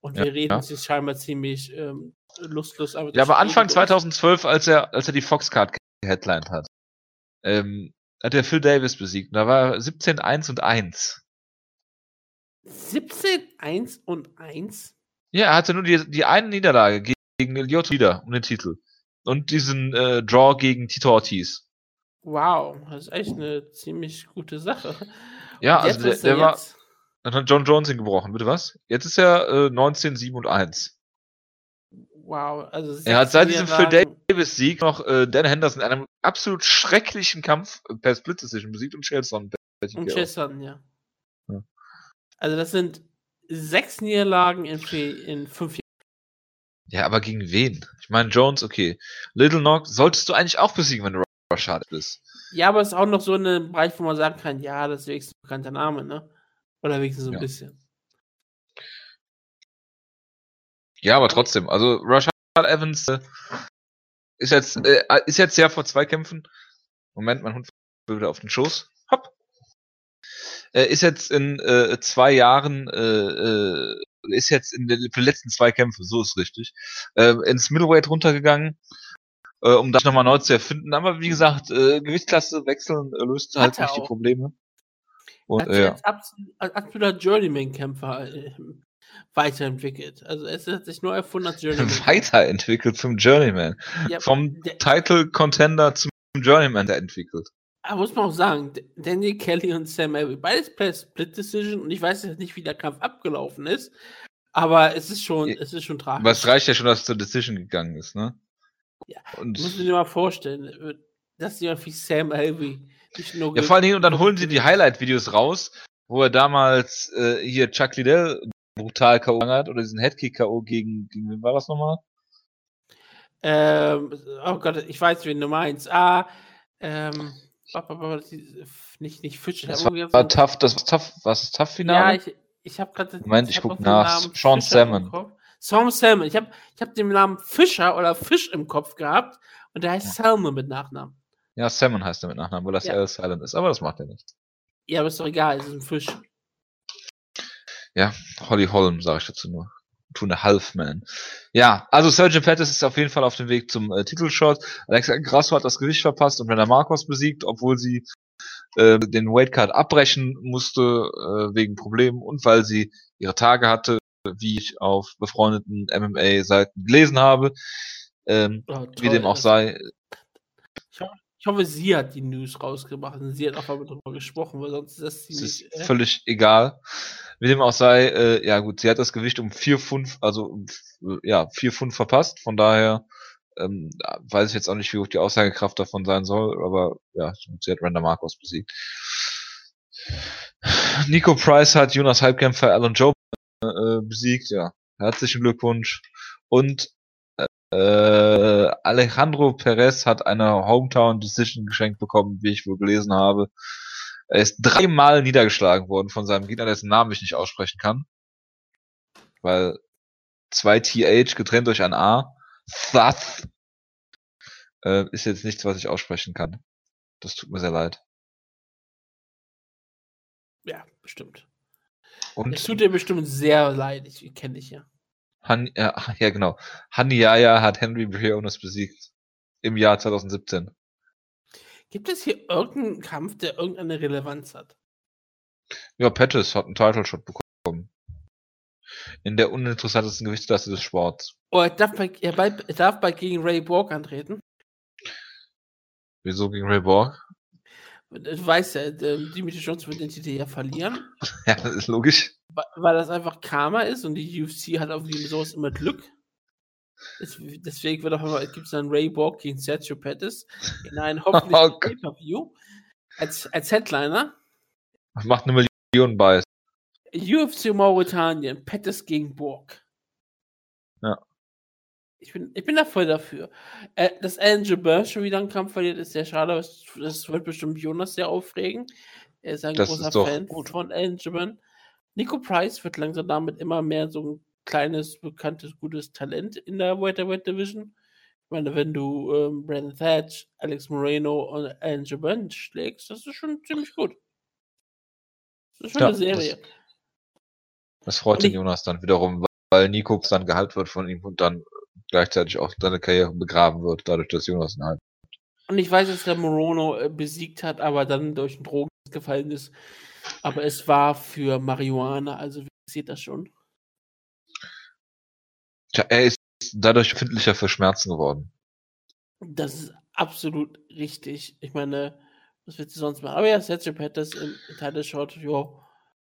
Und wir ja, reden ja. sich scheinbar ziemlich ähm, lustlos. Aber ja, aber Anfang 2012, als er, als er die Fox Card geheadlined hat, ähm, hat er Phil Davis besiegt. da war er 17, 1 und 1. 17, 1 und 1? Ja, er hatte nur die, die eine Niederlage gegen Lyoto wieder um den Titel. Und diesen äh, Draw gegen Tito Ortiz. Wow, das ist echt eine ziemlich gute Sache. Ja, also der, der war. Dann hat John Jones ihn gebrochen, bitte was? Jetzt ist er äh, 19, 7 und 1. Wow, also er hat seit diesem Phil Davis Sieg noch äh, Dan Henderson in einem absolut schrecklichen Kampf per Split Decision besiegt und Chelson. Und Chelson, ja. ja. Also das sind sechs Niederlagen in, in fünf Jahren. Ja, aber gegen wen? Ich meine, Jones, okay. Little Knock solltest du eigentlich auch besiegen, wenn du Rashad bist. Ja, aber es ist auch noch so ein Bereich, wo man sagen kann, ja, das ist wenigstens ein bekannter Name, ne? Oder wenigstens so ein ja. bisschen. Ja, aber trotzdem, also Rashad Evans äh, ist jetzt äh, ist jetzt ja vor zwei Kämpfen. Moment, mein Hund wieder auf den Schoß. Hopp. Äh, ist jetzt in äh, zwei Jahren äh, äh, ist jetzt in den, letzten zwei Kämpfe, so ist richtig, äh, ins Middleweight runtergegangen, äh, um das nochmal neu zu erfinden. Aber wie gesagt, äh, Gewichtsklasse wechseln äh, löst halt nicht die Probleme. Und, äh, ja. als absoluter Journeyman-Kämpfer äh, weiterentwickelt. Also es hat sich nur erfunden als Journeyman. Weiterentwickelt zum Journeyman. Ja, Vom Title-Contender zum Journeyman entwickelt. Aber muss man auch sagen, Daniel Kelly und Sam Elby, beides per Split Decision und ich weiß jetzt nicht, wie der Kampf abgelaufen ist, aber es ist schon, es ist schon tragisch. Aber es reicht ja schon, dass es zur Decision gegangen ist, ne? Ja, und muss ich dir mal vorstellen, dass jemand wie Sam Elby nicht nur. Ja, vor allen Dingen, und dann holen sie die Highlight-Videos raus, wo er damals äh, hier Chuck Liddell brutal K.O. hat oder diesen Headkick K.O. gegen, gegen wen war das nochmal? Ähm, oh Gott, ich weiß, wen du meinst. Ah, ähm, nicht, nicht Fischer. Das war, war tough, das war tough, was ist tough Finale? Ja, ich, ich habe gerade. Moment, ich, ich guck nach. Sean Salmon. Sean Salmon. Ich habe ich hab den Namen Fischer oder Fisch im Kopf gehabt und der heißt ja. Salmon mit Nachnamen. Ja, Salmon heißt er mit Nachnamen, weil das ja. Silent ist, aber das macht er nicht. Ja, aber ist doch egal, es ist ein Fisch. Ja, Holly Holm, sage ich dazu nur. Two and a Half Man. Ja, also Sergeant Pettis ist auf jeden Fall auf dem Weg zum äh, Titelshot. Alexa Grasso hat das Gewicht verpasst und Brenda Marcos besiegt, obwohl sie äh, den Weightcard abbrechen musste äh, wegen Problemen und weil sie ihre Tage hatte, wie ich auf befreundeten MMA-Seiten gelesen habe. Ähm, oh, wie dem auch sei. Ich, ich, hoffe, sie hat die News rausgebracht und sie hat auch mal darüber gesprochen, weil sonst ist das ziemlich. ist äh? völlig egal. Wie dem auch sei, äh, ja gut, sie hat das Gewicht um 4 Pfund, also um, ja, 4 Pfund verpasst, von daher ähm, weiß ich jetzt auch nicht, wie hoch die Aussagekraft davon sein soll, aber ja, sie hat Randa Marcos besiegt. Nico Price hat Jonas Halbkämpfer Alan Joe äh, besiegt, ja. Herzlichen Glückwunsch. Und äh, Alejandro Perez hat eine Hometown Decision geschenkt bekommen, wie ich wohl gelesen habe. Er ist dreimal niedergeschlagen worden von seinem Gegner, dessen Namen ich nicht aussprechen kann. Weil zwei TH getrennt durch ein A. Thus äh, ist jetzt nichts, was ich aussprechen kann. Das tut mir sehr leid. Ja, bestimmt. Und es tut dir bestimmt sehr leid, ich kenne dich ja. Han, ja, ja, genau. Haniaya hat Henry Briones besiegt. Im Jahr 2017. Gibt es hier irgendeinen Kampf, der irgendeine Relevanz hat? Ja, Pettis hat einen Title Shot bekommen. In der uninteressantesten Gewichtsklasse des Sports. Oh, er darf bei, er, bei, er darf bei gegen Ray Borg antreten? Wieso gegen Ray Borg? Du weißt ja, Dimitri Johnson wird den Titel ja verlieren. ja, das ist logisch. Weil das einfach Karma ist und die UFC hat auf jeden sowas immer Glück. Deswegen wird auch immer, gibt es dann Ray Borg gegen Sergio Pettis in einem hoffentlich oh, Pay-Per-View als, als Headliner. Macht eine Million bei. UFC Mauretanien, Pettis gegen Borg. Ja. Ich bin, ich bin da voll dafür. Äh, dass Alan Jabir schon wieder einen Kampf verliert, ist sehr schade. Das wird bestimmt Jonas sehr aufregen. Er ist ein das großer ist Fan gut. von Alan Jabir. Nico Price wird langsam damit immer mehr so ein kleines, bekanntes, gutes Talent in der Welterweight Division. Ich meine, wenn du ähm, Brandon Thatch, Alex Moreno und Alan Jabir schlägst, das ist schon ziemlich gut. Das ist schon ja, eine Serie. Das, das freut den Jonas dann wiederum, weil Nico dann gehalten wird von ihm und dann gleichzeitig auch seine Karriere begraben wird, dadurch, dass Jonas ihn halt. Und ich weiß, dass der Morono äh, besiegt hat, aber dann durch den Drogen gefallen ist. Aber es war für Marihuana, also wie sieht das schon? Tja, er ist dadurch empfindlicher für Schmerzen geworden. Das ist absolut richtig. Ich meine, was willst du sonst machen? Aber ja, Sergio Pettis im Title Shot, ja.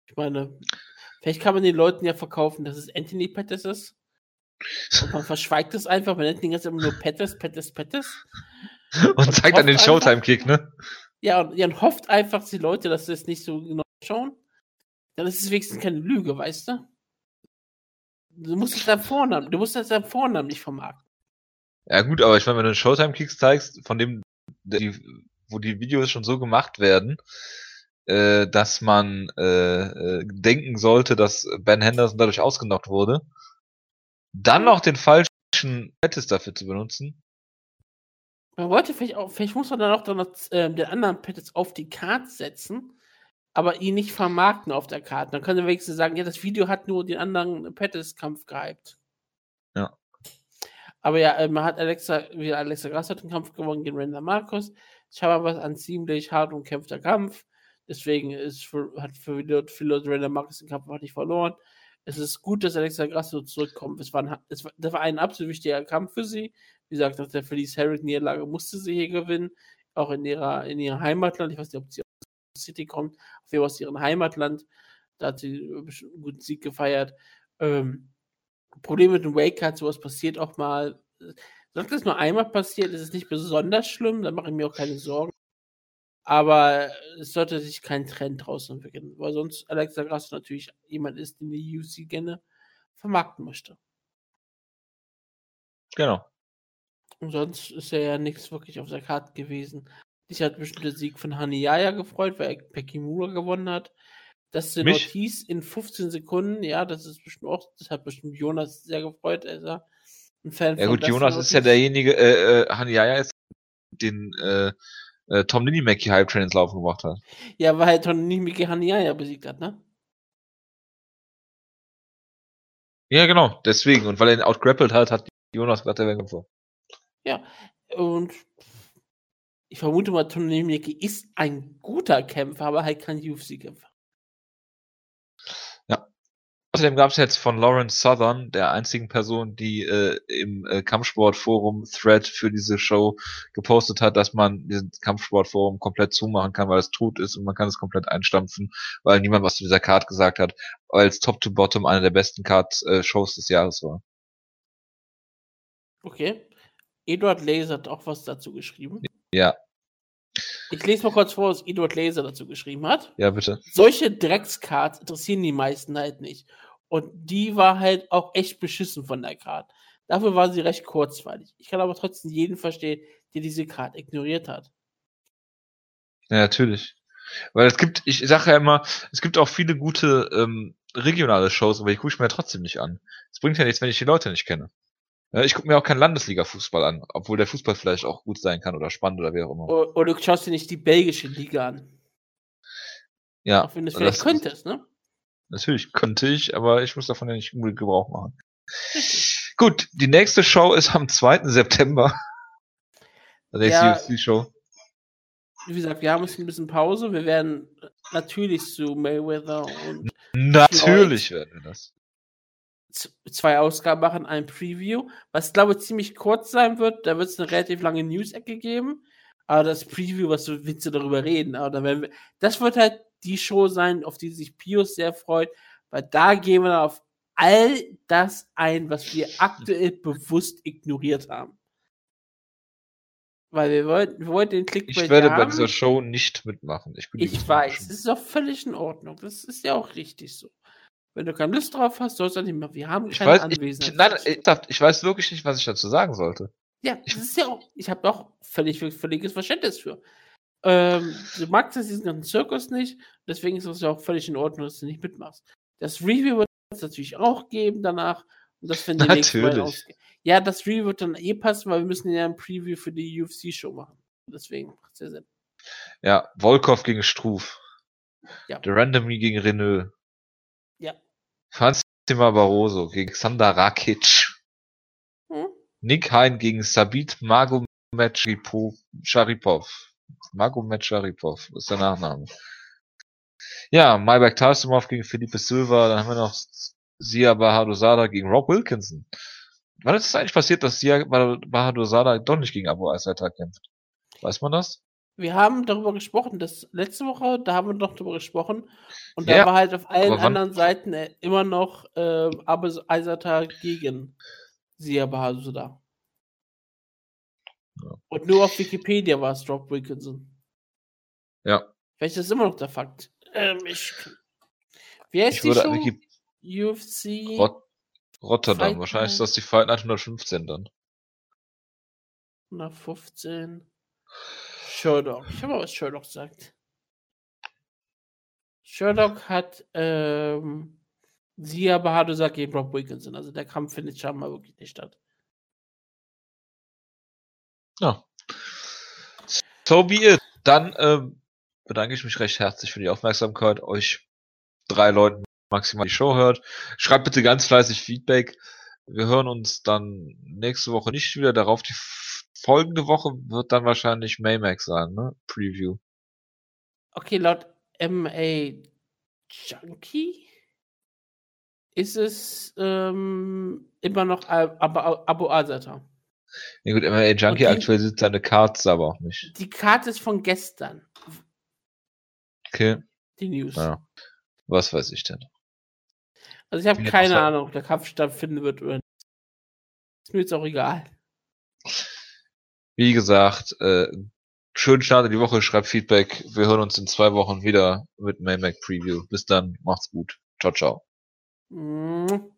Ich meine, vielleicht kann man den Leuten ja verkaufen, dass es Anthony Pettis ist. Und man verschweigt es einfach, man nennt den ganzen immer nur Pettis, Pettis, Pettis. Und, und zeigt dann den Showtime-Kick, ne? Ja und, ja, und hofft einfach die Leute, dass sie es nicht so genau schauen. Dann ist es wenigstens keine Lüge, weißt du? Du musst es deinem Vornamen, du musst es deinem Vornamen nicht vermarkten. Ja gut, aber ich meine, wenn du Showtime-Kicks zeigst, von dem, die, wo die Videos schon so gemacht werden, äh, dass man äh, äh, denken sollte, dass Ben Henderson dadurch ausgenockt wurde, dann noch den falschen Pettis dafür zu benutzen. Man wollte vielleicht auch, vielleicht muss man dann auch dann noch, äh, den anderen Pettis auf die Karte setzen, aber ihn nicht vermarkten auf der Karte. Dann können wir wenigstens sagen, ja, das Video hat nur den anderen Pettis-Kampf gehypt. Ja. Aber ja, äh, man hat Alexa, wie Alexa Grass hat den Kampf gewonnen gegen Randa Marcos. Ich habe aber ein ziemlich hart umkämpfter Kampf. Deswegen ist für, hat für Leute Randa Marcos den Kampf auch nicht verloren. Es ist gut, dass Alexa Grasso zurückkommt. Es war, ein, es war, das war ein absolut wichtiger Kampf für sie. Wie gesagt, nach der Felice Herrick-Niederlage musste sie hier gewinnen. Auch in ihrer, in ihrem Heimatland. Ich weiß nicht, ob sie aus City kommt. Auf jeden Fall aus ihrem Heimatland. Da hat sie einen guten Sieg gefeiert. Ähm, Problem mit dem Wake hat sowas passiert auch mal. Sollte das nur einmal passiert, ist es nicht besonders schlimm. Da mache ich mir auch keine Sorgen. Aber es sollte sich kein Trend draus entwickeln, weil sonst Alexa Grasso natürlich jemand ist, den die UC gerne vermarkten möchte. Genau. Und sonst ist er ja nichts wirklich auf der Karte gewesen. Ich hat bestimmt der Sieg von Haniyaya gefreut, weil er Pekimura gewonnen hat. Das sind Ortiz in 15 Sekunden, ja, das ist bestimmt auch, das hat bestimmt Jonas sehr gefreut, er ist ja ein Fan ja, von gut, Jonas ist ja derjenige, äh, äh, Haniyaya ist den, äh, äh, Tom Ninimaki Hype Train ins Laufen gebracht hat. Ja, weil er Tom Ninimaki ja besiegt hat, ne? Ja, genau, deswegen. Und weil er ihn outgrappelt hat, hat Jonas gesagt, er wäre vor. Ja, und ich vermute mal, Tom Ninimaki ist ein guter Kämpfer, aber halt kein UFC-Kämpfer. Außerdem gab es jetzt von Lawrence Southern, der einzigen Person, die äh, im äh, Kampfsportforum Thread für diese Show gepostet hat, dass man diesen Kampfsportforum komplett zumachen kann, weil es tot ist und man kann es komplett einstampfen, weil niemand was zu dieser Card gesagt hat, weil es top to bottom eine der besten Card-Shows äh, des Jahres war. Okay. Eduard Laser hat auch was dazu geschrieben. Ja, ich lese mal kurz vor, was Eduard Laser dazu geschrieben hat. Ja, bitte. Solche Dreckscards interessieren die meisten halt nicht. Und die war halt auch echt beschissen von der Card. Dafür war sie recht kurzweilig. Ich kann aber trotzdem jeden verstehen, der diese Card ignoriert hat. Ja, natürlich. Weil es gibt, ich sage ja immer, es gibt auch viele gute ähm, regionale Shows, aber ich gucke mir ja trotzdem nicht an. Es bringt ja nichts, wenn ich die Leute nicht kenne. Ja, ich gucke mir auch keinen Landesliga-Fußball an, obwohl der Fußball vielleicht auch gut sein kann oder spannend oder wie auch immer. Oder, oder du schaust dir nicht die belgische Liga an. Ja. Auch wenn du es vielleicht könntest, ne? Natürlich könnte ich, aber ich muss davon ja nicht unbedingt Gebrauch machen. Gut, die nächste Show ist am 2. September. Die nächste ja, UFC-Show. Wie gesagt, wir haben jetzt ein bisschen Pause. Wir werden natürlich zu Mayweather und. Natürlich werden wir das zwei Ausgaben machen, ein Preview, was glaube ich ziemlich kurz sein wird. Da wird es eine relativ lange News-Ecke geben. Aber das Preview, was du willst du darüber reden? Aber wir, das wird halt die Show sein, auf die sich Pius sehr freut, weil da gehen wir auf all das ein, was wir aktuell bewusst ignoriert haben. Weil wir wollten, wir wollten den Klick Ich werde bei dieser Show nicht mitmachen. Ich, ich weiß, das ist auch völlig in Ordnung. Das ist ja auch richtig so. Wenn du keine Lust drauf hast, sollst du nicht mehr. Wir haben keine ich weiß, Anwesenheit. Ich, nein, ich, ich, weiß wirklich nicht, was ich dazu sagen sollte. Ja, das ist ja auch, ich habe auch völlig, völliges Verständnis für. Ähm, du magst diesen ganzen Zirkus nicht, deswegen ist es ja auch völlig in Ordnung, dass du nicht mitmachst. Das Review wird es natürlich auch geben danach. Und das finde ich Natürlich. Ja, das Review wird dann eh passen, weil wir müssen ja ein Preview für die UFC-Show machen. Deswegen macht es ja Sinn. Ja, Volkov gegen Struf. Ja. Der Randomly gegen Renault. Ja. Fatima Barroso gegen Xander Rakic. Hm? Nick Hein gegen Sabit Magomed Sharipov. Magomed Sharipov ist der Nachname. Ja, Maybach Tarsumov gegen Felipe Silva. Dann haben wir noch Sia Bahadosada gegen Rob Wilkinson. Wann ist es eigentlich passiert, dass Sia Bahadosada doch nicht gegen Abu Asaita kämpft? Weiß man das? Wir haben darüber gesprochen, das letzte Woche, da haben wir noch darüber gesprochen. Und da ja, war halt auf allen anderen Seiten äh, immer noch äh, Abu Asaita gegen Sia Bahadosada. Ja. Und nur auf Wikipedia war es Rob Wilkinson. Ja. Vielleicht ist das immer noch der Fakt. Ähm, ich, wie heißt ich die Show? Wiki UFC. Rot Rotterdam. Fight Wahrscheinlich ist das die Fight Night 115 dann. 115. Sherlock. Ich habe mal, was Sherlock sagt. Sherlock hat ähm, Sia Bahadur gegen Rob Wilkinson. Also der Kampf findet schon mal wirklich nicht statt. Ja. So be it. Dann ähm, bedanke ich mich recht herzlich für die Aufmerksamkeit. Euch drei Leuten maximal die Show hört. Schreibt bitte ganz fleißig Feedback. Wir hören uns dann nächste Woche nicht wieder. Darauf die folgende Woche wird dann wahrscheinlich Maymax sein, ne? Preview. Okay, laut MA Junkie ist es ähm, immer noch Abo Asata. Ja gut, MA Junkie die, aktualisiert seine Cards aber auch nicht. Die Karte ist von gestern. Okay. Die News. Ja. Was weiß ich denn? Also ich habe keine Ahnung, ob der Kampf stattfinden wird oder nicht. Ist mir jetzt auch egal. Wie gesagt, äh, schönen Start in die Woche, schreibt Feedback. Wir hören uns in zwei Wochen wieder mit Maymac Preview. Bis dann, macht's gut. Ciao, ciao. Mhm.